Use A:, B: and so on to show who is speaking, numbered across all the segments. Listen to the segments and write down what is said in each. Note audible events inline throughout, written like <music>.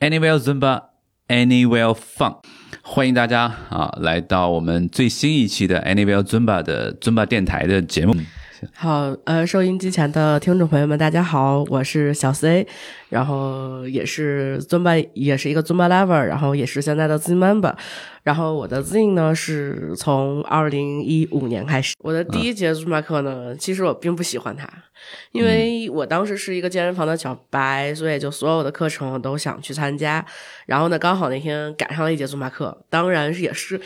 A: Anywhere Zumba, Anywhere Fun，欢迎大家啊来到我们最新一期的 Anywhere Zumba 的 Zumba 电台的节目。
B: 好，呃，收音机前的听众朋友们，大家好，我是小 C，然后也是 Zumba，也是一个 Zumba lover，然后也是现在的 Z member，然后我的 Z 呢是从二零一五年开始，我的第一节 Zumba 课呢，其实我并不喜欢它，因为我当时是一个健身房的小白，所以就所有的课程我都想去参加，然后呢，刚好那天赶上了一节 Zumba 课，当然是也是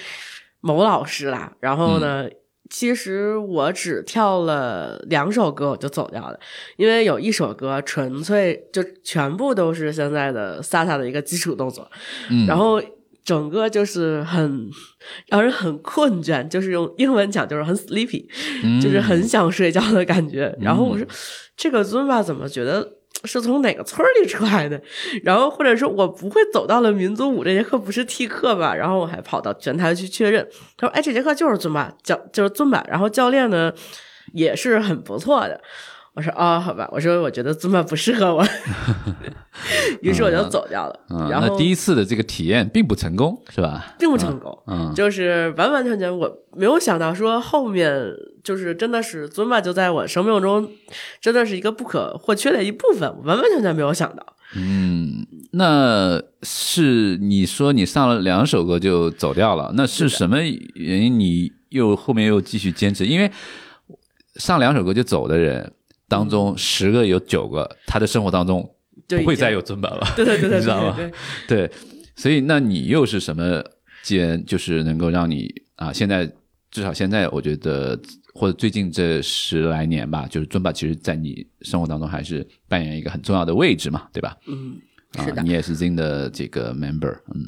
B: 某老师啦，然后呢。其实我只跳了两首歌我就走掉了，因为有一首歌纯粹就全部都是现在的萨萨的一个基础动作，
A: 嗯
B: 然后整个就是很让人很困倦，就是用英文讲就是很 sleepy，、就是很想睡觉的感觉。然后我说这个尊吧怎么觉得？是从哪个村里出来的？然后或者说我不会走到了民族舞这节课不是替课吧？然后我还跑到前台去确认，他说：“哎，这节课就是尊巴教，就是尊巴。”然后教练呢也是很不错的。我说：“哦，好吧。”我说：“我觉得尊巴不适合我。<laughs> ”于是我就走掉了。
A: 嗯，
B: 然后
A: 那第一次的这个体验并不成功，是吧？
B: 并不成功，
A: 嗯
B: 就是完完全全我没有想到说后面就是真的是尊巴就在我生命中真的是一个不可或缺的一部分，我完完全全没有想到。
A: 嗯，那是你说你上了两首歌就走掉了，那是什么原因？你又后面又继续坚持？因为上两首歌就走的人当中，十个有九个他的生活当中不会再有尊本了，<laughs>
B: 对对对对
A: 你知道吗？
B: 对
A: 所以那你又是什么间，就是能够让你啊，现在至少现在我觉得，或者最近这十来年吧，就是尊巴其实在你生活当中还是扮演一个很重要的位置嘛，对吧？
B: 嗯，
A: 啊
B: 是，的
A: 你也是 Zin 的这个 member，嗯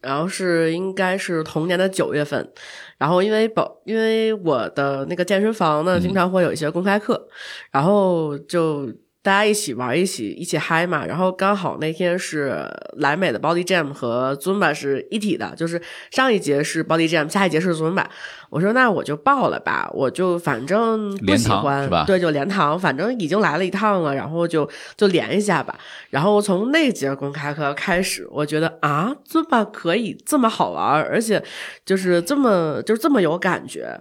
B: 然后是应该是同年的九月份，然后因为保因为我的那个健身房呢，经常会有一些公开课，然后就大家一起玩，一起一起嗨嘛。然后刚好那天是莱美的 Body Jam 和 Zumba 是一体的，就是上一节是 Body Jam，下一节是 Zumba。我说那我就报了吧，我就反正不喜欢，对，就连堂，反正已经来了一趟了，然后就就连一下吧。然后从那节公开课开始，我觉得啊，，Zumba 可以这么好玩，而且就是这么就是这么有感觉。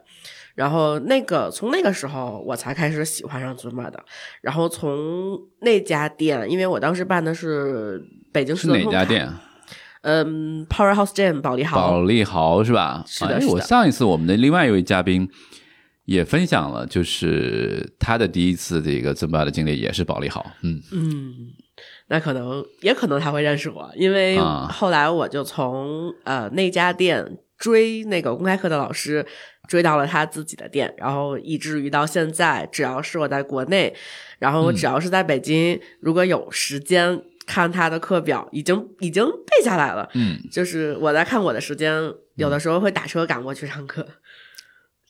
B: 然后那个从那个时候我才开始喜欢上尊巴的。然后从那家店，因为我当时办的是北京市
A: 是
B: 的？
A: 哪家店？
B: 嗯，Powerhouse Gym 保利豪。
A: 保利豪是吧？哎，
B: 是的是的
A: 我上一次我们的另外一位嘉宾也分享了，就是他的第一次这个尊巴的经历也是保利豪，嗯
B: 嗯，那可能也可能他会认识我，因为
A: 啊
B: 后来我就从呃那家店追那个公开课的老师，追到了他自己的店，然后以至于到现在，只要是我在国内，然后我只要是在北京，如果有时间看他的课表，已经已经背下来了。
A: 嗯，
B: 就是我在看我的时间，有的时候会打车赶过去上课，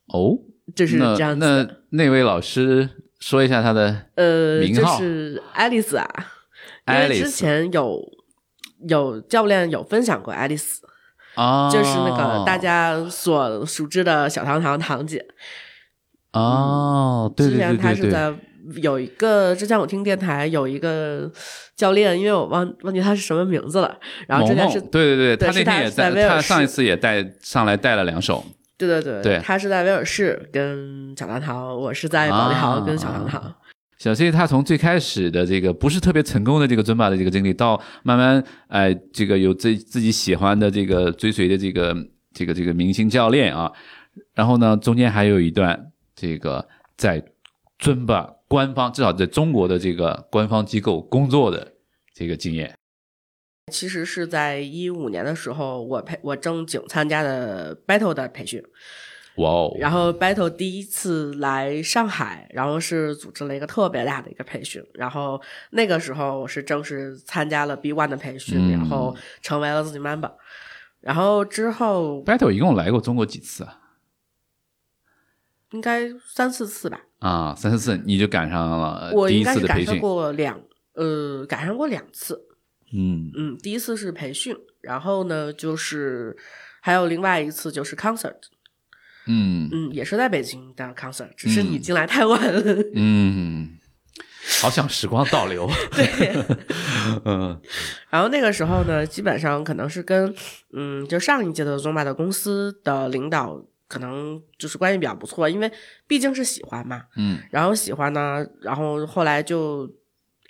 A: 哦，
B: 就是这样子
A: 那
B: 的。
A: 那位老师说一下他的
B: 呃，就
A: 名号
B: 是爱丽丝啊，因为之前有有教练有分享过爱丽丝，
A: 啊，
B: 就是那个大家所熟知的小糖糖堂姐。
A: 哦，对
B: 之前
A: 对对之前，
B: 她是在有一个之前我听电台有一个教练，因为我忘忘记他是什么名字了，然后之前是
A: 对对对，他那天也在，
B: 威尔
A: 他上一次也带上来带了两首，
B: 对对对
A: 对。
B: 他是在威尔士跟小糖糖，我是在保利豪跟小糖糖。
A: 小 C 他从最开始的这个不是特别成功的这个尊巴的这个经历，到慢慢哎、这个有自自己喜欢的这个追随的这个这个这个明星教练啊，然后呢中间还有一段这个在尊巴官方至少在中国的这个官方机构工作的这个经验。
B: 其实是在一五年的时候，我培我正经参加的 Battle 的培训，
A: 哇哦，
B: 然后 Battle 第一次来上海，然后是组织了一个特别大的一个培训，然后那个时候我是正式参加了 B One 的培训，
A: 嗯。
B: 然后成为了自己 member，然后之后
A: Battle 一共来过中国几次啊？
B: 应该三四次吧，
A: 啊，三四次你就赶上了
B: 我
A: 第一
B: 应该是赶上。过两呃赶上过两次，
A: 嗯。
B: 嗯，第一次是培训，然后呢就是还有另外一次就是 concert，
A: 嗯
B: 嗯，也是在北京的 concert，只是你进来太晚了。<laughs>
A: 嗯，好想时光倒流。<laughs>
B: 对，
A: 嗯 <laughs>
B: 然后那个时候呢，基本上可能是跟嗯，就上一届的 Zumba 的公司的领导可能就是关系比较不错，因为毕竟是喜欢嘛。
A: 嗯
B: 然后喜欢呢，然后后来就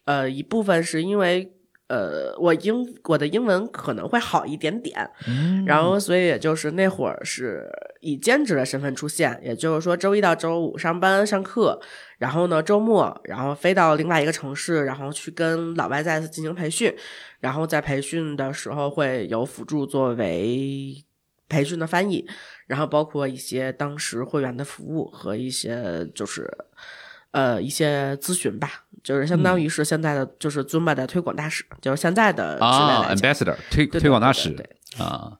B: 呃一部分是因为呃我英我的英文可能会好一点点，
A: 嗯。
B: 然后所以也就是那会儿是以兼职的身份出现，也就是说周一到周五上班上课，然后呢周末然后飞到另外一个城市，然后去跟老外再次进行培训，然后在培训的时候会有辅助作为培训的翻译，然后包括一些当时会员的服务和一些就是呃一些咨询吧，就是相当于是现在的就是 Zumba 的推广大使，就是现在的
A: 啊。，ambassador 推推广大使
B: 对对
A: 啊。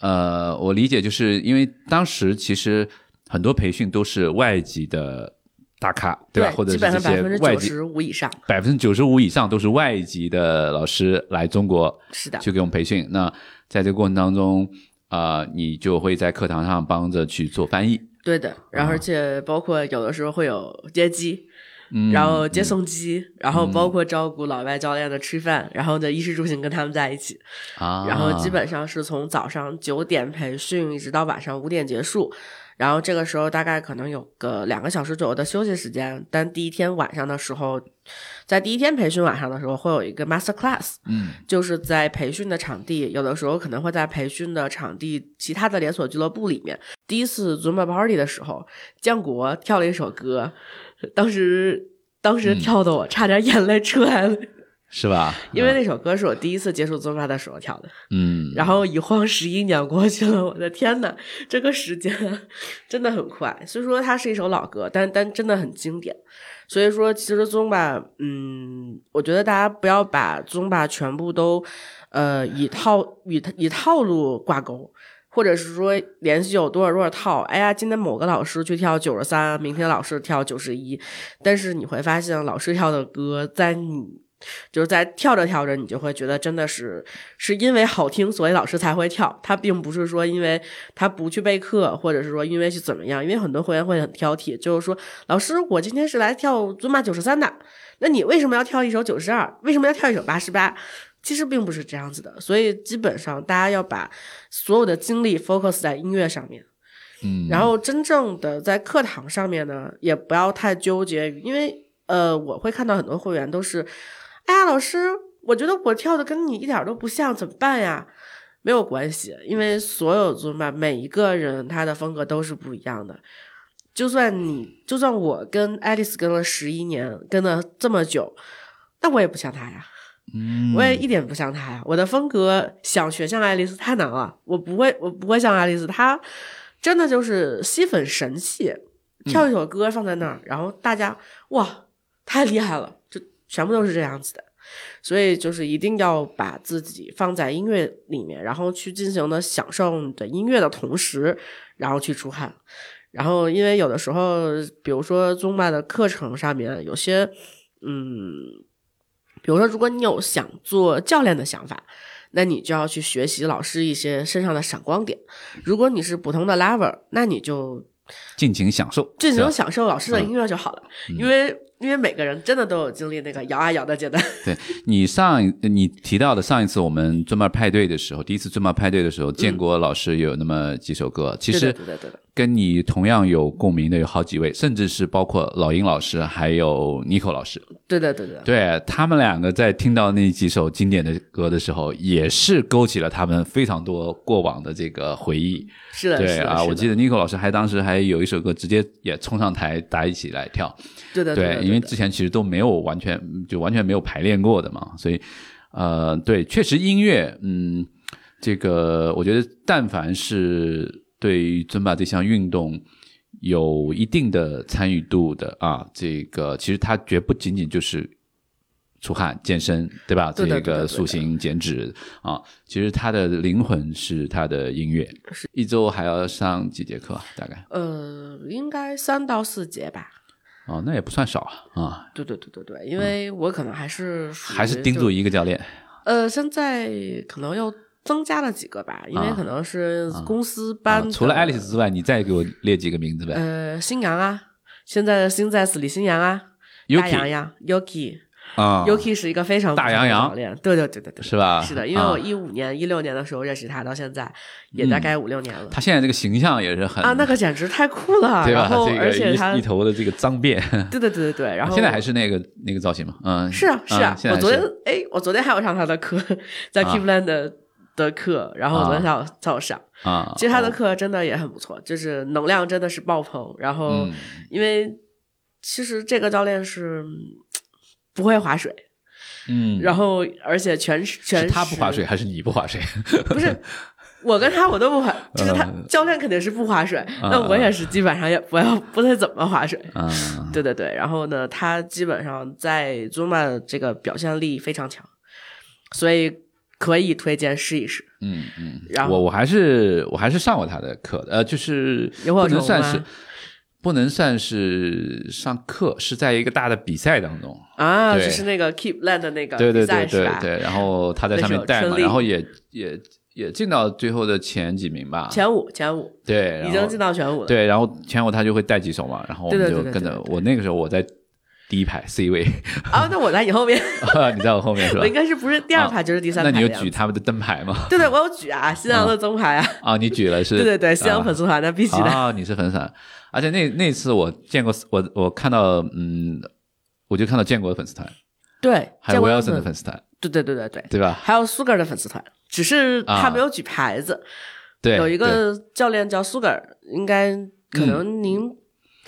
A: 呃，我理解，就是因为当时其实很多培训都是外籍的大咖，对吧？或者
B: 基
A: 是这些
B: 本上百分之
A: 外籍
B: 九十五以上
A: 百分之九十五以上都是外籍的老师来中国
B: 是的，
A: 去给我们培训。那在这个过程当中，啊、你就会在课堂上帮着去做翻译，
B: 对的，然后而且包括有的时候会有接机，
A: 嗯，
B: 然后接送机，然后包括照顾老外教练的吃饭，然后的衣食住行跟他们在一起，
A: 啊，
B: 然后基本上是从早上九点培训一直到晚上五点结束。然后这个时候大概可能有个两个小时左右的休息时间，但第一天晚上的时候，在第一天培训晚上的时候会有一个 master class，
A: 嗯
B: 就是在培训的场地，有的时候可能会在培训的场地其他的连锁俱乐部里面。第一次 Zumba Party 的时候，建国跳了一首歌，当时当时跳的我差点眼泪出来了，
A: 是吧？<laughs>
B: 因为那首歌是我第一次接触 Zumba 的时候跳的。
A: 嗯，
B: 然后一晃十一年过去了，我的天呐，这个时间 <laughs> 真的很快。虽说它是一首老歌，但但真的很经典。所以说，其实宗巴，嗯，我觉得大家不要把宗巴全部都，呃，以套以以套路挂钩，或者是说连续有多少多少套。哎呀，今天某个老师去跳九十三，明天老师跳九十一，但是你会发现，老师跳的歌在你。就是在跳着跳着，你就会觉得真的是是因为好听，所以老师才会跳。他并不是说因为他不去备课，或者是说因为是怎么样。因为很多会员会很挑剔，就是说老师，我今天是来跳尊巴九十三的，那你为什么要跳一首九十二？为什么要跳一首八十八？其实并不是这样子的，所以基本上大家要把所有的精力 focus 在音乐上面。
A: 嗯，
B: 然后真正的在课堂上面呢，也不要太纠结于，因为呃，我会看到很多会员都是，哎呀，老师，我觉得我跳的跟你一点都不像，怎么办呀？没有关系，因为所有尊吧，每一个人他的风格都是不一样的。就算你，就算我跟爱丽丝跟了十一年，跟了这么久，那我也不像她呀。
A: 嗯，
B: 我也一点不像她呀。我的风格想学像爱丽丝太难了，我不会，我不会像爱丽丝，她真的就是吸粉神器，跳一首歌放在那儿，然后大家哇太厉害了，就全部都是这样子的。所以就是一定要把自己放在音乐里面，然后去进行的享受你的音乐的同时，然后去出汗。然后因为有的时候，比如说宗巴的课程上面有些，嗯，比如说如果你有想做教练的想法，那你就要去学习老师一些身上的闪光点。如果你是普通的 lover，那你就
A: 尽情享受，
B: 尽情享受老师的音乐就好了，因为因为每个人真的都有经历那个摇啊摇的阶段。<laughs>
A: 对你上你提到的上一次我们尊巴派对的时候，第一次尊巴派对的时候，建国老师有那么几首歌，其实
B: 对的对的对的
A: 跟你同样有共鸣的有好几位，甚至是包括老鹰老师还有 Nico 老师，
B: 对的对的，
A: 对他们两个在听到那几首经典的歌的时候，也是勾起了他们非常多过往的这个回忆。
B: 是的，
A: 对啊，
B: 是的是的
A: 我记得 Nico 老师还当时还有一首歌直接也冲上台，大家一起来跳。
B: 对的
A: 对，因为之前其实都没有完全就完全没有排练过的嘛，所以呃，对，确实音乐，嗯，这个我觉得但凡是对于尊巴这项运动有一定的参与度的啊，这个其实它绝不仅仅就是。出汗、健身，对吧？
B: 对
A: 这个塑形、减脂啊，其实它的灵魂是它的音乐。一周还要上几节课啊？大概
B: 呃，应该三到四节吧。
A: 哦，那也不算少啊啊，
B: 对对对对对，因为我可能还是
A: 还是盯
B: 就
A: 住一个教练。
B: 呃，现在可能又增加了几个吧，因为
A: 啊
B: 可能是公司班的、
A: 啊除了爱丽丝之外，你再给我列几个名字呗。
B: 呃，新阳啊，现在的新在死李新阳啊，大洋洋 Yuki。
A: 啊
B: Yuki 是一个非常
A: 大洋洋
B: 对对对对对，
A: 是吧
B: 是的，因为
A: 啊
B: 我一五年、一六年的时候认识他，到现在也大概五六年了。
A: 他现在这个形象也是很
B: 啊，那个简直太酷了！<laughs>
A: 对吧
B: 然？后
A: 这个
B: 而且他
A: 一一头的这个脏辫，<laughs>
B: 对对对对对，然后
A: 现在还是那个那个造型嘛？嗯，
B: 是啊是啊，我昨天
A: 是
B: 哎，我昨天还有上他的课，在
A: 啊
B: Keepland 的的课，然后我昨天下午下午上，
A: 啊，
B: 其实他的课真的也很不错，就是能量真的是爆棚。然后
A: 嗯
B: 因为其实这个教练是嗯不会划水，
A: 嗯，
B: 然后而且全全
A: 是他不划水还是你不划水？
B: 不是。我跟他我都不划，就是他
A: 嗯
B: 教练肯定是不划水，那我也是基本上也不要不太怎么划水。
A: 嗯，<laughs>
B: 对对对，然后呢，他基本上在 Zumba 这个表现力非常强，所以可以推荐试一试。
A: 嗯嗯，
B: 然后
A: 我我还是我还是上过他的课的，呃，就是不能算是不能算是上课，是在一个大的比赛当中。
B: 啊，就是那个 Keep Land 的那个
A: 对对对对？对，然后他在上面带嘛，然后也也也进到最后的前几名吧。
B: 前五前五
A: 对，
B: 已经进到前五了。
A: 对，然后前五他就会带几首嘛，然后我们就跟着我那个时候我在第一排 C 位，
B: 啊，那我在你后面，<laughs>
A: 你在我后面是吧
B: 我应？该是不是第二排就是第三排
A: 那你有？举他们的灯牌吗？
B: 对对，我有举啊，新阳的灯牌啊，
A: 啊，你举了是？
B: 对对对，新阳
A: 啊
B: 粉丝团的必须的。
A: 啊，你是粉丝团，而且那那次我见过，我我看到，嗯，我就看到建国的粉丝团，
B: 对，
A: 还有
B: 见过
A: Wilson 的
B: 粉
A: 粉丝团，
B: 对对对对对，
A: 对吧？
B: 还有 Sugar 的粉丝团，只是他
A: 啊
B: 没有举牌子。
A: 对，
B: 有一个教练叫 Sugar，应该可能您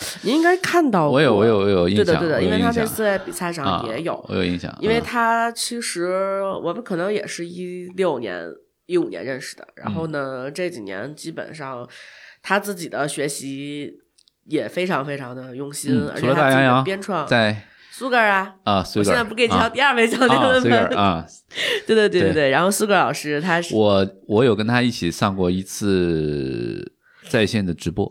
B: <laughs> 您应该看到过。
A: 我有我有我有印象，
B: 对的对的，因为他这次在比赛上
A: 啊
B: 也有，
A: 我有印象，
B: 因为
A: 嗯。
B: 他其实我们可能也是一六年、一五年认识的，然后呢，这几年基本上他自己的学习也非常非常的用心，而且他自己的
A: 了大洋洋。
B: 编创。
A: 在
B: Sugar 啊。
A: 啊
B: 我现在不给你介绍
A: 啊
B: 第二位教练
A: 啊
B: 了吗 <laughs>
A: 啊，
B: 对对对对
A: 对
B: 对，然后 Sugar 老师他是
A: 我我有跟他一起上过一次在线的直播，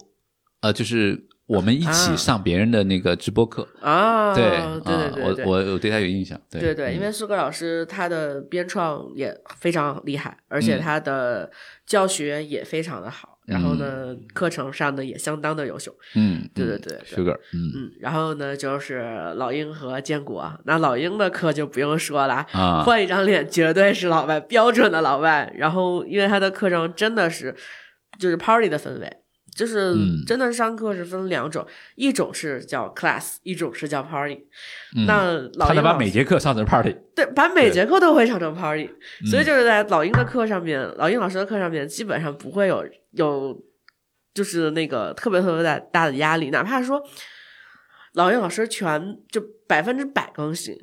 A: 呃，就是我们一起
B: 啊。
A: 上别人的那个直播课，
B: 啊，
A: 对
B: 对
A: 啊
B: 对
A: 我我我对他有印象，对。
B: 对对，因
A: 嗯
B: 为苏格老师他的编创也非常厉害，而且
A: 嗯。
B: 他的教学也非常的好，然后呢，课程上的也相当的优秀。
A: 嗯，嗯
B: 对对对对
A: ，Sugar，嗯。
B: 嗯，然后呢，就是老鹰和建国，那老鹰的课就不用说了，
A: 啊，
B: 换一张脸绝对是老外，标准的老外。然后，因为他的课程真的是就是 party 的氛围，就是
A: 嗯。
B: 真的上课是分两种，一种是叫 class，一种是叫 party。
A: 嗯
B: 那老
A: 他能把每节课上成 party，
B: 对，把每节课都会上成 party，所以
A: 嗯
B: 就是在老鹰的课上面，老鹰老师的课上面，基本上不会有有就是那个特别特别大大的压力，哪怕说老鹰老师全就百分之百更新，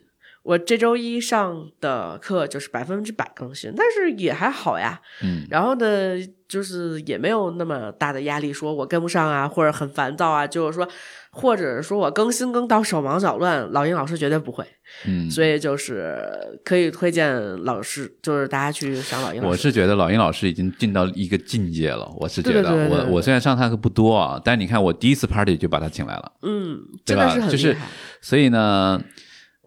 B: 我这周一上的课就是百分之百更新，但是也还好呀。
A: 嗯
B: 然后呢，就是也没有那么大的压力，说我跟不上啊，或者很烦躁啊，就是说，或者说我更新更到手忙脚乱，老鹰老师绝对不会。
A: 嗯，
B: 所以就是可以推荐老师，就是大家去上老鹰老师。
A: 我是觉得老鹰老师已经进到一个境界了，我是觉得，我我虽然上他课不多啊，但你看我第一次 party 就把他请来了，
B: 嗯，真的是很
A: 吧就是。所以呢，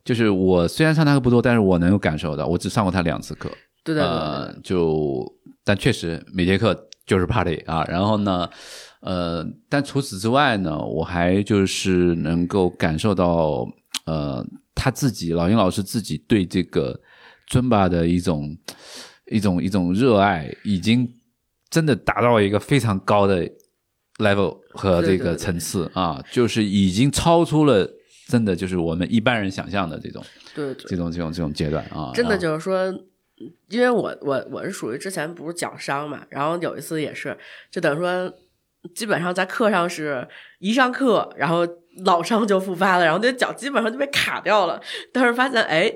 A: 就是我虽然上他课不多，但是我能够感受到，我只上过他两次课，
B: 对对对对
A: 呃，就但确实每节课就是 party 啊，然后呢，呃，但除此之外呢，我还就是能够感受到，呃，他自己老鹰老师自己对这个尊巴的一种一种一种热爱，已经真的达到一个非常高的 level 和这个层次啊，就是已经超出了真的就是我们一般人想象的这种
B: 对对
A: 这种这种这种阶段啊，
B: 真的就是说，因为我我我是属于之前不是脚伤嘛，然后有一次也是，就等于说，基本上在课上是一上课，然后老伤就复发了，然后那脚基本上就被卡掉了。但是发现，哎，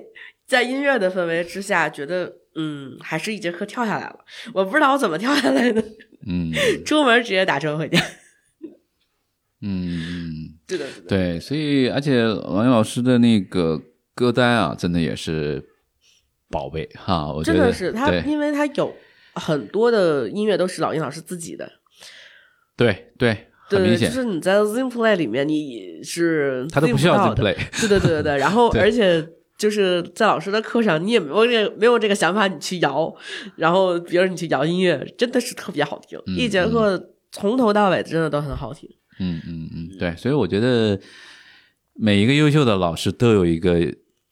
B: 在音乐的氛围之下，觉得嗯，还是一节课跳下来了。我不知道我怎么跳下来的，
A: 嗯
B: 出门直接打车回家。
A: 嗯。
B: 对的，对的。
A: 对，所以而且王源老师的那个歌单啊，真的也是宝贝哈，我觉得
B: 真的是他，因为他有很多的音乐都是老鹰老师自己的。
A: 对对，
B: 对，就，是你在 Zing Play 里面，你是
A: 他都不需要
B: 对对对对对，然后而且就是在老师的课上，你也没有这个没有这个想法，你去摇，然后比如你去摇音乐，真的是特别好听。
A: 嗯
B: 一节课从头到尾真的都很好听。
A: 嗯嗯嗯，对，所以我觉得每一个优秀的老师都有一个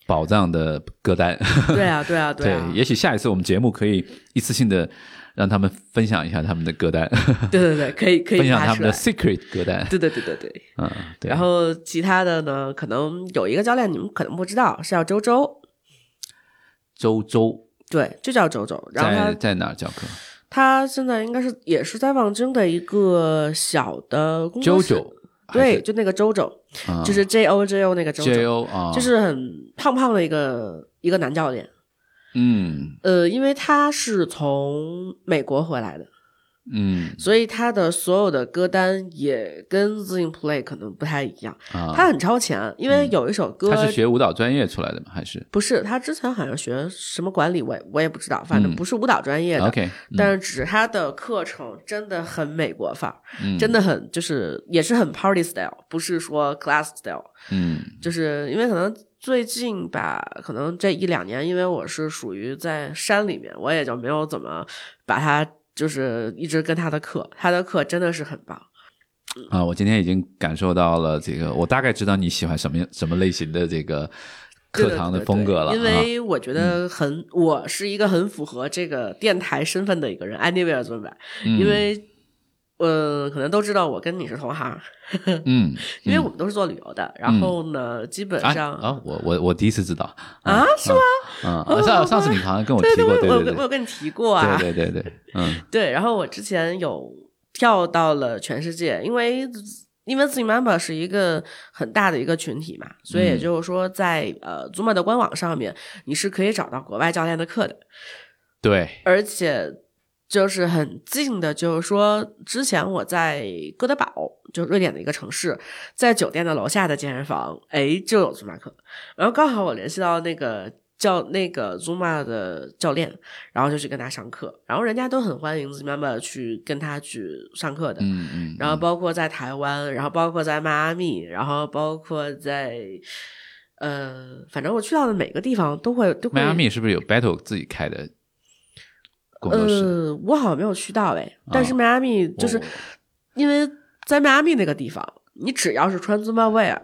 A: 宝藏的歌单。
B: 对啊，<laughs> 对啊，
A: 对，
B: 啊，
A: 也许下一次我们节目可以一次性的让他们分享一下他们的歌单，
B: 对对对，可以可以
A: 分享他们的 secret 歌单。
B: 对对对对对。
A: 嗯，对。
B: 然后其他的呢，可能有一个教练你们可能不知道，是叫周周，
A: 周周
B: 对，就叫周周。然后
A: 在在哪儿教课？
B: 他现在应该是也是在望京的一个小的工作室。对，就那个周周，
A: 啊
B: 就是 J O J O 那个周
A: J
B: 周就是很胖胖的一个一个男教练。
A: 嗯
B: 呃，因为他是从美国回来的，
A: 嗯
B: 所以他的所有的歌单也跟 Zing Play 可能不太一样。
A: 啊，
B: 他很超前，因为有一首歌，
A: 他是学舞蹈专业出来的吗？还是
B: 不是他之前好像学什么管理，我也我也不知道，反正
A: 嗯
B: 不是舞蹈专业的。
A: OK？
B: 但是只是他的课程真的很美国范儿，
A: 嗯
B: 真的很就是也是很 party style，不是说 class style。
A: 嗯
B: 就是因为可能最近吧，可能这一两年，因为我是属于在山里面，我也就没有怎么把他就是一直跟他的课，他的课真的是很棒。
A: 啊，我今天已经感受到了这个，我大概知道你喜欢什么什么类型的这个课堂的风格了。
B: 对对因
A: 啊
B: 为我觉得很，我是一个很符合这个电台身份的一个人，anywhere 尊吧，
A: 嗯
B: 因为。呃，可能都知道我跟你是同行，<laughs>
A: 嗯，
B: 因为我们都是做旅游的。然后呢，基本
A: 啊
B: 上
A: 啊，我我我第一次知道
B: 啊，是吗？
A: 啊，啊上上次你好像跟我 <laughs> 提
B: 对
A: 过，对
B: 我
A: 对对
B: 我有跟你提过啊。
A: 对对对对，嗯 <laughs>
B: 对，然后我之前有跳到了全世界，因为因为 z Mamba 是一个很大的一个群体嘛，所以也
A: 嗯
B: 就是说在，呃 Zuma 的官网上面，你是可以找到国外教练的课的，
A: 对，
B: 而且就是很近的，就是说之前我在哥德堡，就瑞典的一个城市，在酒店的楼下的健身房，哎，就有 Zuma 课，然后刚好我联系到那个。教那个 Zuma 的教练，然后就去跟他上课，然后人家都很欢迎 Zuma 去跟他去上课的，
A: 嗯嗯，
B: 然后包括在台湾，然后包括在迈阿密，然后包括在呃，反正我去到的每个地方都会都会。
A: 迈阿密是不是有 Battle 自己开的工作室？
B: 呃，我好像没有去到哎，但是
A: 哦
B: 迈阿密就是、
A: 哦
B: 因为在迈阿密那个地方，你只要是穿 Zuma wear，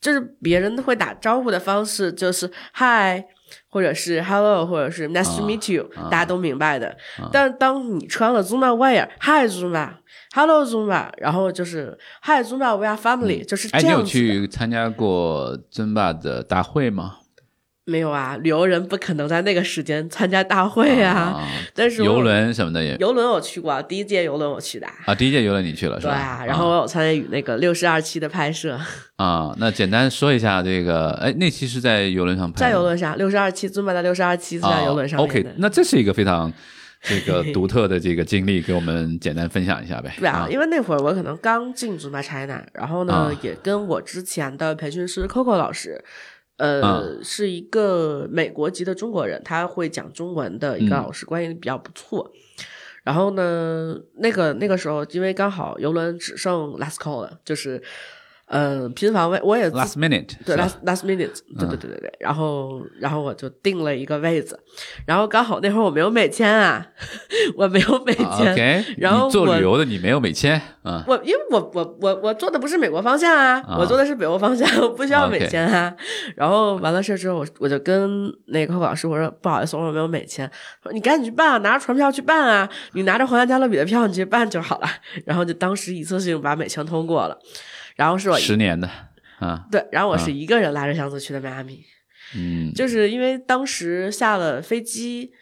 B: 就是别人会打招呼的方式就是 Hi。或者是 Hello，或者是 Nice to
A: 啊
B: meet you，、
A: 啊
B: 大家都明白的。但当你穿了 Zumba wear hi Zumba，hello Zumba，然后就是 Hi Zumba we are family，、就是
A: 哎，你有。去参加过尊霸的大会吗？
B: 没有啊，旅游人不可能在那个时间参加大会啊。
A: 啊，
B: 但是
A: 游轮什么的也
B: 游轮我去过，第一届游轮我去的。
A: 啊，第一届游轮你去了是吧？
B: 对啊，然后我有参与那个六十二期的拍摄，<laughs>
A: 啊，那简单说一下这个，哎，那期是在游轮上拍，
B: 在游轮上六十二期，尊巴的六十二期是在游轮上。
A: OK，那这是一个非常 <laughs> 这个独特的这个经历，给我们简单分享一下呗。
B: 对啊，因为那会儿我可能刚进尊巴 China，然后呢，
A: 啊
B: 也跟我之前的培训师 Coco 老师。呃，
A: 啊
B: 是一个美国籍的中国人，他会讲中文的一个
A: 嗯
B: 老师，关系比较不错。然后呢，那个那个时候，因为刚好游轮只剩 last call 了，就是呃拼房位，我也
A: Last minute
B: 对 last last minute，对对对对对，然后然后我就定了一个位子，然后刚好那会儿我没有美签啊，<laughs> 我没有美
A: 啊
B: 签然后
A: 做旅游的你没有美签啊？
B: 我因为我我我我做的不是美国方向啊，
A: 啊
B: 我做的是北欧方向，我不需要美签啊。然后完了事之后，我我就跟那个老师我说不好意思，我没有美签，说你赶紧去办啊，拿着船票去办啊，你拿着皇家加勒比的票你去办就好了。<laughs> 然后就当时一次性把美签通过了，然后是我
A: 十年的啊，
B: 对，然后我是一个人拉着箱子去的迈阿密。
A: 嗯，
B: 就是因为当时下了飞机，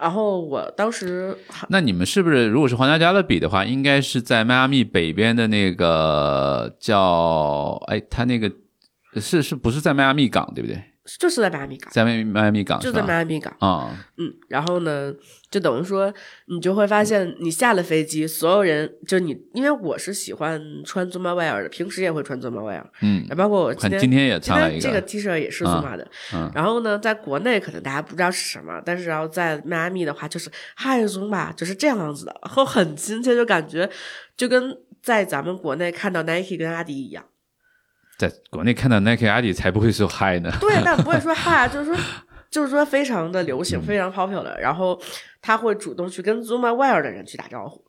B: 然后我当时
A: 那你们是不是如果是皇家加勒比的话，应该是在迈阿密北边的那个叫哎，他那个是是不是在迈阿密港对不对？
B: 就是在迈阿密港，
A: 在迈迈阿密港
B: 就在迈阿密港。
A: 啊，
B: 嗯，然后呢，就等于说，你就会发现，你下了飞机，所有人就你，因为我是喜欢穿 Zuma wear 的，平时也会穿 Zuma wear，
A: 嗯，
B: 包括我今天
A: 今天也
B: 今
A: 穿了一
B: 天这个 T 恤也是
A: 啊
B: Zuma 的。
A: 嗯
B: 然后呢，在国内可能大家不知道是什么，但是然后在迈阿密的话，就是嗨 Zuma，就是这样子的，然后很亲切，就感觉就跟在咱们国内看到 Nike 跟阿迪一样。
A: 在国内看到 Nike、阿迪才不会说嗨呢。
B: 对，但不会说嗨，<laughs> 就是说就是说非常的流行，非常 popular，然后他会主动去跟 Zoom Wear 的人去打招呼。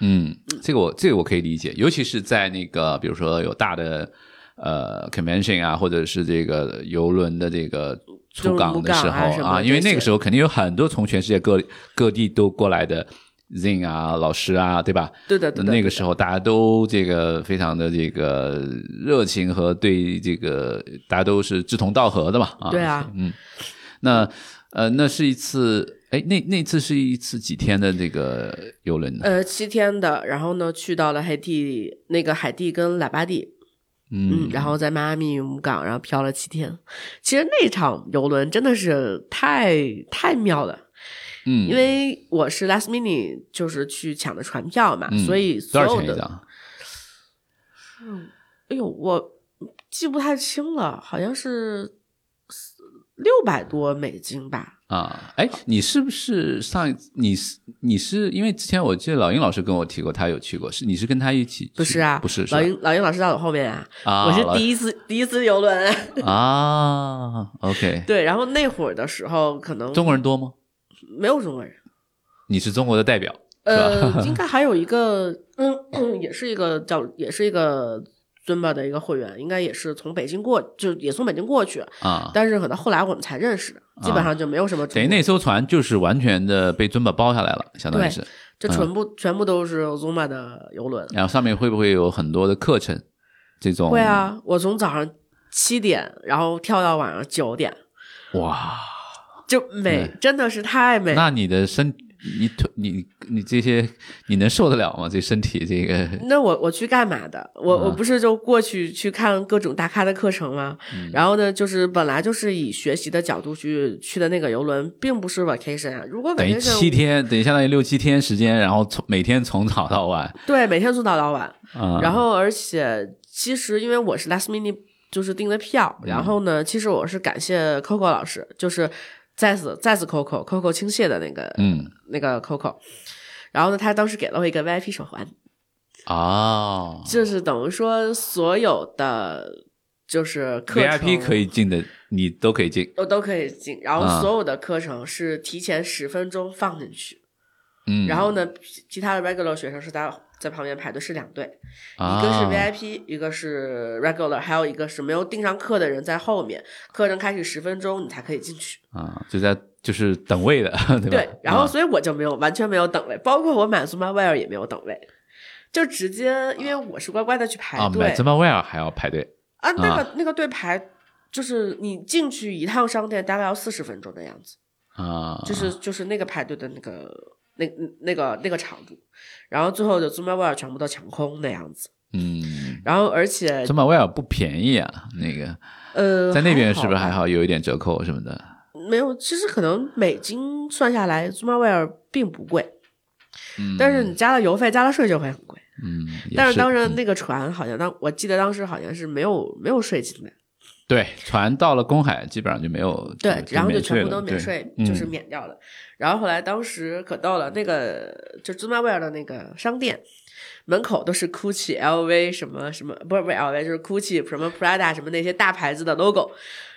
A: 嗯，这个我这个我可以理解，尤其是在那个比如说有大的呃 convention 啊，或者是这个游轮的这个出港的时候
B: 啊，
A: 因为那个时候肯定有很多从全世界各各地都过来的 Zin 啊老师啊，对吧？
B: 对的，对的。
A: 那个时候大家都这个非常的这个热情和对这个大家都是志同道合的嘛啊。
B: 对啊，
A: 嗯，那呃那是一次，哎那那次是一次几天的这个游轮呢？
B: 呃，七天的，然后呢，去到了海地，那个海地跟喇叭地，嗯，然后在迈阿密母港，然后漂了七天。其实那场游轮真的是太太妙了，
A: 嗯，
B: 因为我是 last minute 就是去抢的船票嘛，
A: 嗯
B: 所以
A: 多少
B: 所有的，
A: 钱一张？
B: 哎呦，我记不太清了，好像是六百多美金吧。
A: 啊，哎，你是不是上一你是你是因为之前我记得老鹰老师跟我提过，他有去过，是你是跟他一起去？
B: 不是啊，
A: 不是是
B: 老鹰老鹰老师在我后面啊，
A: 啊，
B: 我是第一次第一次游轮。
A: 啊，OK，
B: 对，然后那会儿的时候，可能
A: 中国人多吗？
B: 没有中国人，
A: 你是中国的代表，
B: 呃，<laughs> 应该还有一个，嗯，也是一个叫，也是一个尊巴的一个会员，应该也是从北京过，就也从北京过去，
A: 啊，
B: 但是可能后来我们才认识的，基本上就没有什么
A: 等于那艘船就是完全的被尊巴包下来了，相当于是。
B: 这全部、全部都是 Zuma 的游轮。
A: 然后上面会不会有很多的课程？这种
B: 会，啊，我从早上七点，然后跳到晚上九点，
A: 哇，
B: 就美，真的是太美。
A: 那你的身，你腿，你你这些，你能受得了吗？这身体这个，
B: 那我我去干嘛的？我我不是就过去去看各种大咖的课程吗？然后呢，就是本来就是以学习的角度去去的那个游轮，并不是 vacation 啊。如果
A: 等于七天，等于相当于六七天时间，然后从每天从早到晚，
B: 对每天从早到晚，
A: 啊、
B: 然后而且其实因为我是 last minute 就是订的票，然后呢，其实我是感谢 Coco 老师，就是再次再次 Coco Coco 倾泻的那个
A: 嗯，
B: 那个 Coco，然后呢，他当时给了我一个 VIP 手环，
A: 哦。
B: 就是等于说所有的就是课程
A: ，VIP 可以进的，你都可以进，
B: 都都可以进，然后
A: 啊。
B: 所有的课程是提前十分钟放进去，
A: 嗯，
B: 然后呢，其其他的 regular 学生是在在旁边排队是两队，
A: 啊
B: 一个是 VIP，一个是 regular，还有一个是没有订上课的人在后面，课程开始十分钟你才可以进去。
A: 啊，就在就是等位的，<laughs> 对吧？
B: 对，然后
A: 啊
B: 所以我就没有完全没有等位，包括我买 Zuma Wear 也没有等位，就直接因为我是乖乖的去排
A: 啊，
B: 队
A: 买 z 么 w e r 还要排队
B: 啊，那个、
A: 啊
B: 那个队排就是你进去一趟商店大概要四十分钟的样子。
A: 啊，
B: 就是就是那个排队的那个那那个那个长度，然后最后就 Zuma Wear 全部都抢空那样子，
A: 嗯，
B: 然后而且
A: z 么 w e r 不便宜啊，那个
B: 呃
A: 在那边是不是还
B: 好
A: 好有一点折扣什么的？
B: 没有，其实可能美金算下来 Zuma Wear 并不贵，
A: 嗯，
B: 但是你加了邮费加了税就会很贵。
A: 嗯，也
B: 但是
A: 是
B: 当然那个船好像当我记得当时好像是没有没有税金的，
A: 对，船到了公海基本上就没有
B: 对，然后就全部都免税，
A: 嗯
B: 就是免掉了。然后后来当时可逗了，那个就 Wear 的那个商店门口都是 Gucci、LV 什么什么，不是不是 LV，就是 Gucci 什么 Prada 什么那些大牌子的 logo。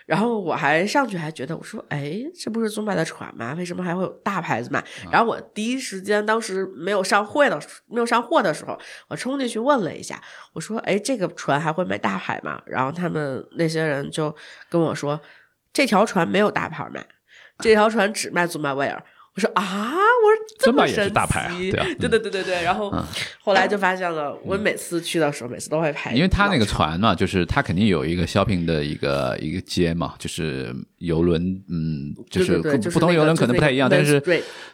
B: 然后我还上去还觉得，我说，哎，这不是祖玛的船吗？为什么还会有大牌子卖？然后我第一时间当时没有上会的没有上货的时候，我冲进去问了一下，我说，哎，这个船还会卖大牌吗？然后他们那些人就跟我说，这条船没有大牌卖，这条船只卖祖玛威尔。我说啊，我说这么
A: 也是
B: 神奇，
A: 大牌啊对啊
B: 对对对对对。然后后来就发现了，我每次去的时候，每次都会排，
A: 因为他那个船嘛，就是他肯定有一个 shopping 的一个一个街嘛，就是游轮，嗯，就是
B: 对对对，就是
A: 不同游轮可能不太一样，但是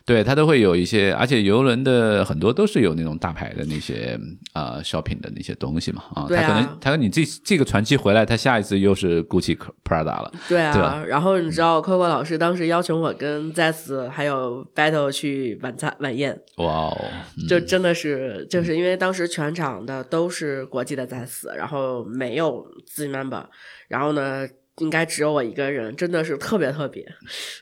A: 对它都会有一些，而且游轮的很多都是有那种大牌的那些啊、呃 shopping 的那些东西嘛啊，
B: 对啊
A: 它可能他说你这这个船期回来，他下一次又是 Gucci Prada 了，
B: 对啊，
A: 对
B: 然后你知道 Coco 老师当时邀请我跟 Zest 还有 Battle 去晚餐晚宴，
A: 哇哦，嗯
B: 就真的是就是因为当时全场的都是国际的 Zest，然后没有自己 member，然后呢应该只有我一个人，真的是特别特别。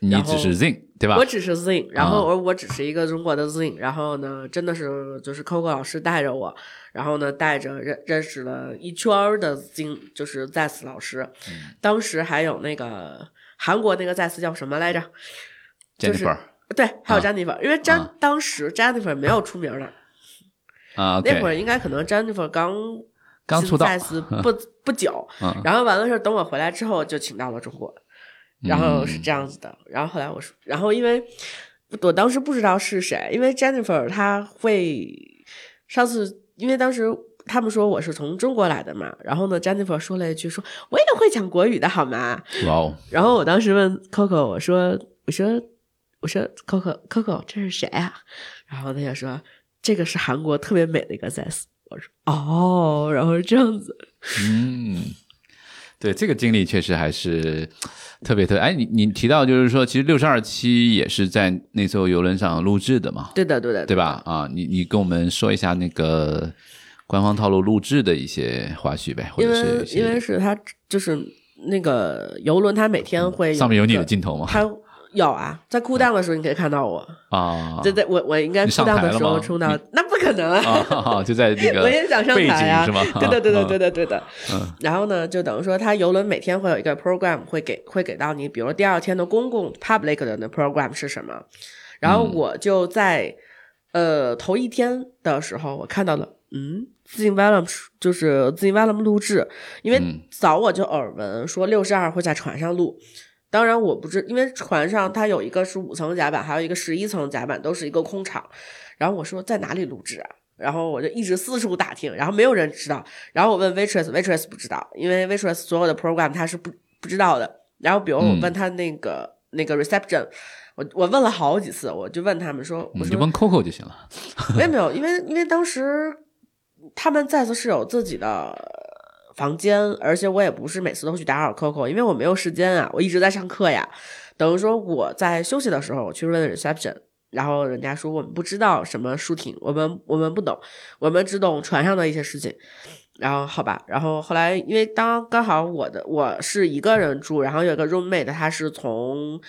A: 你只是 Zing 对吧
B: 我？只是 Zing，然后
A: 啊
B: 我我只是一个中国的 Zing，然后呢，真的是就是 Coco 老师带着我，然后呢带着认认识了一圈的 Zing，就是 Zs 老师，
A: 嗯
B: 当时还有那个韩国那个 Zs 叫什么来着？就是对，还有
A: 啊。
B: Jennifer，、因为
A: 啊。
B: 当时 Jennifer 没有出名的，
A: 啊
B: 那会儿应该可能 Jennifer 刚
A: 刚出道 <laughs>
B: 不不久，
A: 嗯。
B: 然后完了事儿，等我回来之后就请到了中国，然后是这样子的。然后后来我说，然后因为我当时不知道是谁，因为 Jennifer 她会上次，因为当时他们说我是从中国来的嘛，然后呢，Jennifer 说了一句说我也会讲国语的好吗？
A: 哇哦，
B: 然后我当时问 Coco，我说我说我说 Coco Coco 这是谁啊？然后他就说这个是韩国特别美的一个 Zs。我说哦，然后是这样子。
A: 嗯，对，这个经历确实还是特别特别。哎，你你提到就是说，其实六十二期也是在那艘游轮上录制的嘛，
B: 对的，对的，
A: 对吧？啊，你你跟我们说一下那个官方套路录制的一些花絮呗，或者是一
B: 为因为是他就是那个游轮，它每天会
A: 上面有你的镜头吗？
B: 它有啊，在库档的时候你可以看到我，
A: 啊，
B: 对对，我我应该酷
A: 你上
B: 档的时候冲到，那不可能
A: 啊，就在那个 <laughs>
B: 我也想上台啊，
A: 是吗？
B: 对的，对的，对
A: 的，
B: 的，对。的。
A: 嗯。
B: 然后呢，就等于说，它游轮每天会有一个 program 会给会给到你，比如第二天的公共 public 的那 program 是什么。然后我就在、呃头一天的时候，我看到了，嗯，自信 Venom 就是自信 Venom 录制，因为
A: 嗯。
B: 早我就耳闻说六十二会在船上录。当然我不知，因为船上它有一个是五层甲板，还有一个十一层甲板，都是一个空场。然后我说在哪里录制啊？然后我就一直四处打听，然后没有人知道。然后我问 waitress，waitress 不知道，因为 waitress 所有的 program 他是不不知道的。然后比如我
A: 嗯
B: 问他那个、那个 reception，我我问了好几次，我就问他们说，我说
A: 你就问 Coco 就行了。
B: 没有没有，因为因为当时他们在次是有自己的房间，而且我也不是每次都去打扰 Coco，因为我没有时间啊，我一直在上课呀。等于说我在休息的时候，我去问 reception，然后人家说我们不知道什么 shooting，我们我们不懂，我们只懂船上的一些事情。然后好吧，然后后来因为当刚好我的我是一个人住，然后有一个 roommate，他是从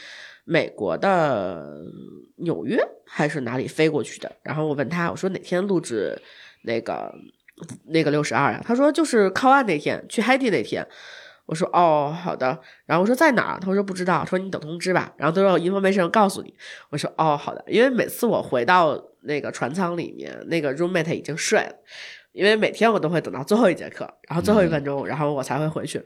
B: 美国的纽约还是哪里飞过去的，然后我问他，我说哪天录制那个那个六十二呀？他说就是靠岸那天，去海地那天。我说哦，好的。然后我说在哪儿？他说不知道。说你等通知吧。然后他说 information 告诉你。我说哦，好的。因为每次我回到那个船舱里面，那个 roommate 已经睡了。因为每天我都会等到最后一节课，然后最后一分钟，然后我才会回去。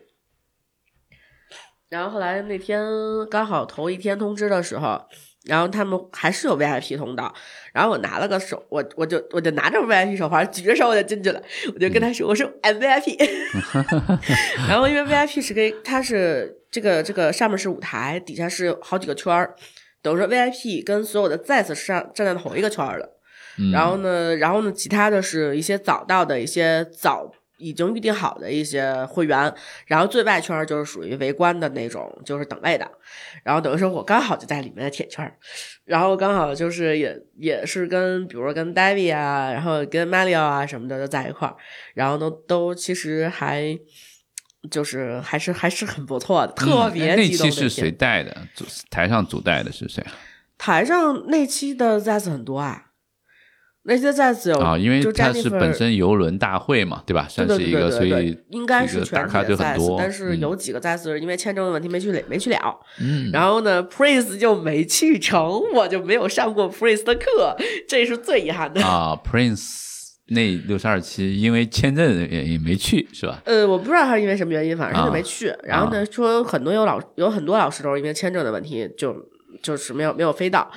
B: 然后后来那天刚好头一天通知的时候，然后他们还是有 VIP 通道，然后我拿了个手，我我就我就拿着 VIP 手环，举着手我就进去了，我就跟他说，我说 I'm VIP，<laughs> <laughs> 然后因为 VIP 是跟它是这个这个上面是舞台，底下是好几个圈儿，等于说 VIP 跟所有的 Z 是上站在同一个圈儿的。
A: 嗯
B: 然后呢，然后呢，其他的是一些早到的一些早已经预定好的一些会员，然后最外圈儿就是属于围观的那种，就是等位的。然后等于说我刚好就在里面的铁圈儿，然后刚好就是也也是跟比如说跟 David 啊，然后跟 Mario 啊什么的都在一块儿，然后都都其实还。就是还是还是很不错的，特别
A: 嗯那
B: 激动天。
A: 期是谁带的？主台上主带的是谁啊？
B: 台上那期的 Zs 很多啊，那期的 Zs 有
A: 啊，因为
B: 就
A: 它是本身游轮大会嘛，对吧？算是一个，所
B: 对对对
A: 以
B: 对，应该是
A: 这个
B: 全体的
A: 打卡就很多。
B: 但是
A: 嗯
B: 有几个 Zs 因为签证的问题没去了，没去了。
A: 嗯，
B: 然后呢，Prince 就没去成，我就没有上过 Prince 的课，这是最遗憾的。<laughs>
A: 啊，Prince 那六十二期因为签证的原因没去，是吧？
B: 呃，我不知道他是因为什么原因，反正他就
A: 啊
B: 没去。然后呢，说很多有老有很多老师都是因为签证的问题，就就是没有没有飞到。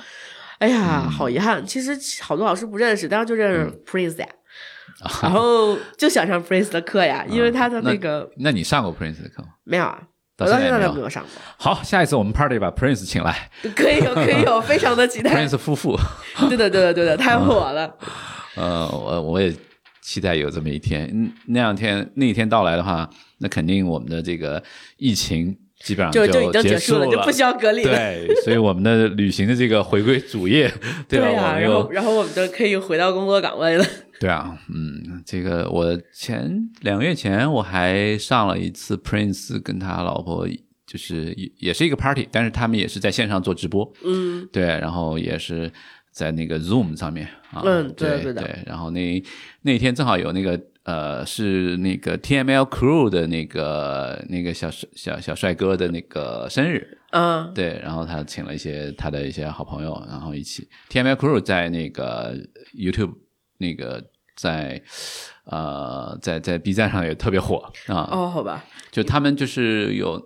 B: 哎呀，
A: 嗯
B: 好遗憾！其实好多老师不认识，但是就认识 Prince 呀，<laughs> 然后就想上 Prince 的课呀，因为他的
A: 那
B: 那个
A: 那你上过 Prince 的课吗？
B: 没有啊，
A: 到
B: 我到现在都没有上过。
A: 好，下一次我们 party 把 Prince 请来
B: 可以有，可以有，<laughs> 非常的期待。
A: ，Prince 夫妇。<laughs>
B: 对的，对的，对的，太火了。
A: 呃，我我也期待有这么一天。嗯，那两天那一天到来的话，那肯定我们的这个疫情基本上
B: 就就已经
A: 结
B: 结束了，就不需要隔离了。
A: 对，所以我们的旅行的这个回归主业，<laughs> 对吧？
B: 然后然后我们就可以回到工作岗位了。<laughs>
A: 对啊，嗯，这个我前两个月前我还上了一次 Prince 跟他老婆就是也也是一个 party，但是他们也是在线上做直播，
B: 嗯，
A: 对，然后也是在那个 Zoom 上面啊，
B: 嗯对
A: 对
B: 对的。
A: 然后那那天正好有那个呃是那个 TML Crew 的那个那个小小小帅哥的那个生日，
B: 嗯，
A: 对，然后他请了一些他的一些好朋友，然后一起。TML Crew 在那个 YouTube 那个在呃在在 B 站上也特别火啊，
B: 哦，好吧，
A: 就他们就是有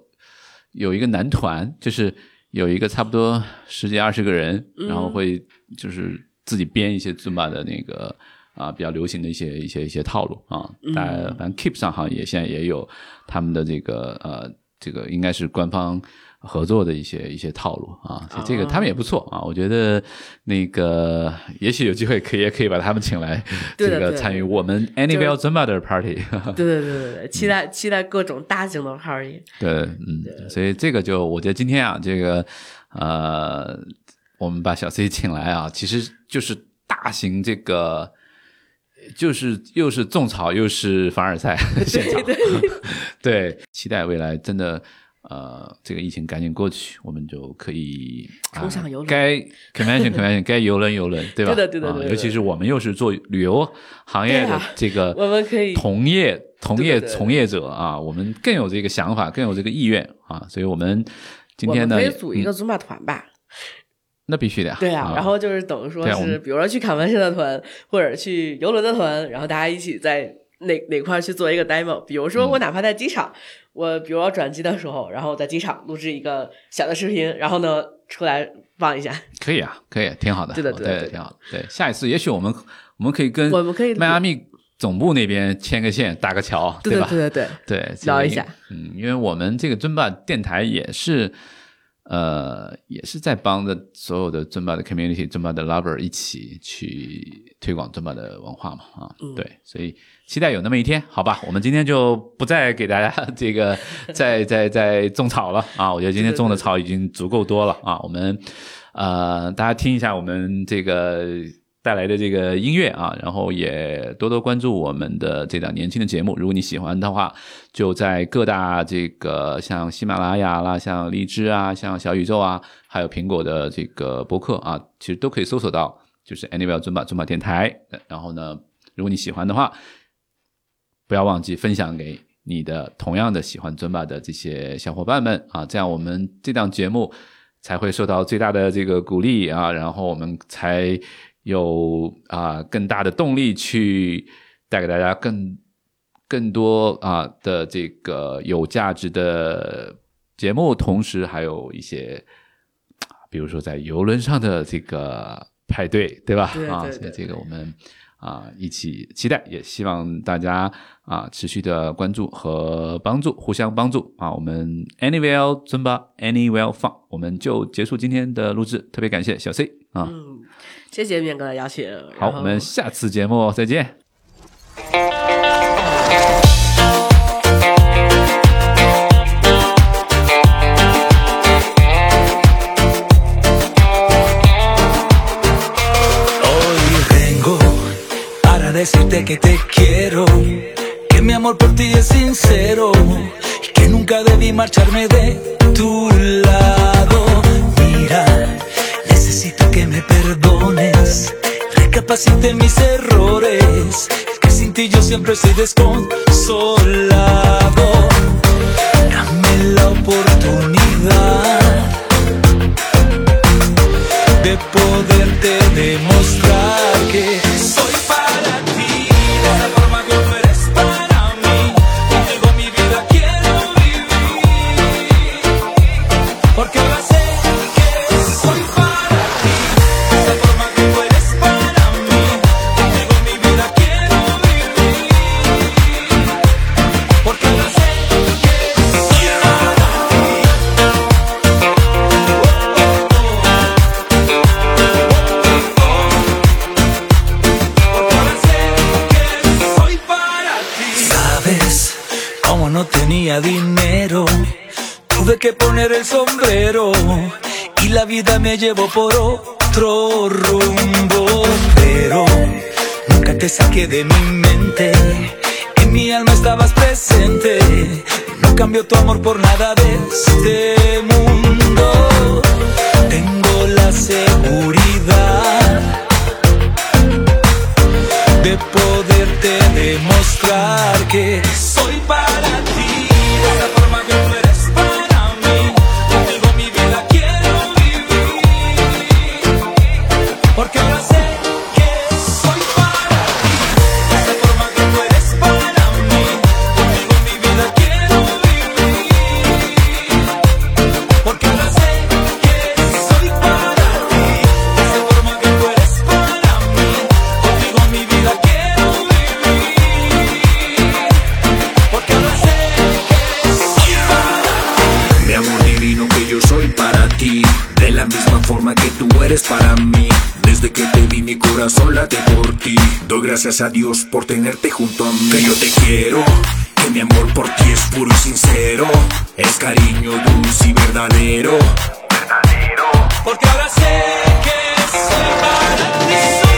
A: 有一个男团，就是有一个差不多十几二十个人，然后会就是自己编一些 Zumba 的那个啊比较流行的一些一些一些套路啊。大家反正 Keep 上好像也现在也有他们的这个呃这个应该是官方。合作的一些一些套路啊，所以这个他们也不错啊，我觉得那个也许有机会可以也可以把他们请来这个参与我们 Anywhere Zumba 的 party。
B: 对对对对对，期待期待各种大型的 party。
A: 对，嗯，所以这个就我觉得今天啊，这个呃，我们把小 C 请来啊，其实就是大型这个，就是又是种草又是凡尔赛 <laughs> 现场，<laughs> 对，期待未来真的。呃，这个疫情赶紧过去，我们就可以
B: 冲上游轮
A: 该 convention <laughs> convention 该游轮游轮，对吧？
B: 对的对的
A: 啊
B: 对的
A: 尤其是我们又是做旅游行业的这个，
B: 我们可以
A: 同业同业从业者啊，我们更有这个想法，更有这个意愿啊，所以我们今天呢，
B: 们可以组一
A: 嗯
B: 个 Zumba 团吧？
A: 那必须的呀，
B: 对啊，然后就是等于说是，比如说去卡文社的团，或者去游轮的团，然后大家一起在哪哪块去做一个 demo。比如
A: 嗯
B: 说我哪怕在机场，我比如说转机的时候，然后在机场录制一个小的视频，然后呢出来放一下。
A: 可以啊，可以，挺好的，
B: 对对的对
A: 挺好的。对，下一次也许我们我们可以跟
B: 我们可以
A: 迈阿密总部那边牵个线，搭个桥，
B: 对
A: 吧？
B: 对对对，
A: 对，
B: 聊一下。
A: 嗯，因为我们这个尊巴电台也是，呃，也是在帮着所有的尊巴的 community、尊巴的 lover 一起去推广尊巴的文化嘛，啊，
B: 嗯
A: 对，所以期待有那么一天，好吧？我们今天就不再给大家 <laughs> 这个 <laughs> 再再再种草了啊，我觉得今天种的草已经足够多了啊，我们呃，大家听一下我们这个。带来的这个音乐啊，然后也多多关注我们的这档年轻的节目。如果你喜欢的话，就在各大这个像喜马拉雅啦、像荔枝啊、像小宇宙啊，还有苹果的这个播客啊，其实都可以搜索到，就是 Anywhere 尊巴尊巴电台。然后呢，如果你喜欢的话，不要忘记分享给你的同样的喜欢尊巴的这些小伙伴们啊，这样我们这档节目才会受到最大的这个鼓励啊，然后我们才。有啊、更大的动力去带给大家更更多啊、的这个有价值的节目，同时还有一些，比如说在游轮上的这个派对，对吧？啊，
B: 对对对
A: 所以这个我们啊一起期待，也希望大家啊持续的关注和帮助，互相帮助啊。我们 Anywhere 尊巴 Anywhere Fun，我们就结束今天的录制，特别感谢小 C 啊。
B: 嗯，谢谢面哥的邀请。
A: 好，
B: 然后
A: 我们下次节目再见。
C: Hoy vengo para decirte que te quiero, que mi amor por ti es sincero y que nunca debí marcharme de tu lado. Mira, necesito que me perdones, recapacite mis errores, que sin ti yo siempre estoy desconsolado. Dame la oportunidad de poderte me llevo por oro. Porque
D: Gracias a Dios por tenerte junto a mí. Que yo te quiero, que mi amor por ti es puro y sincero. Es cariño dulce y verdadero. Verdadero.
C: Porque ahora sé que soy para ti.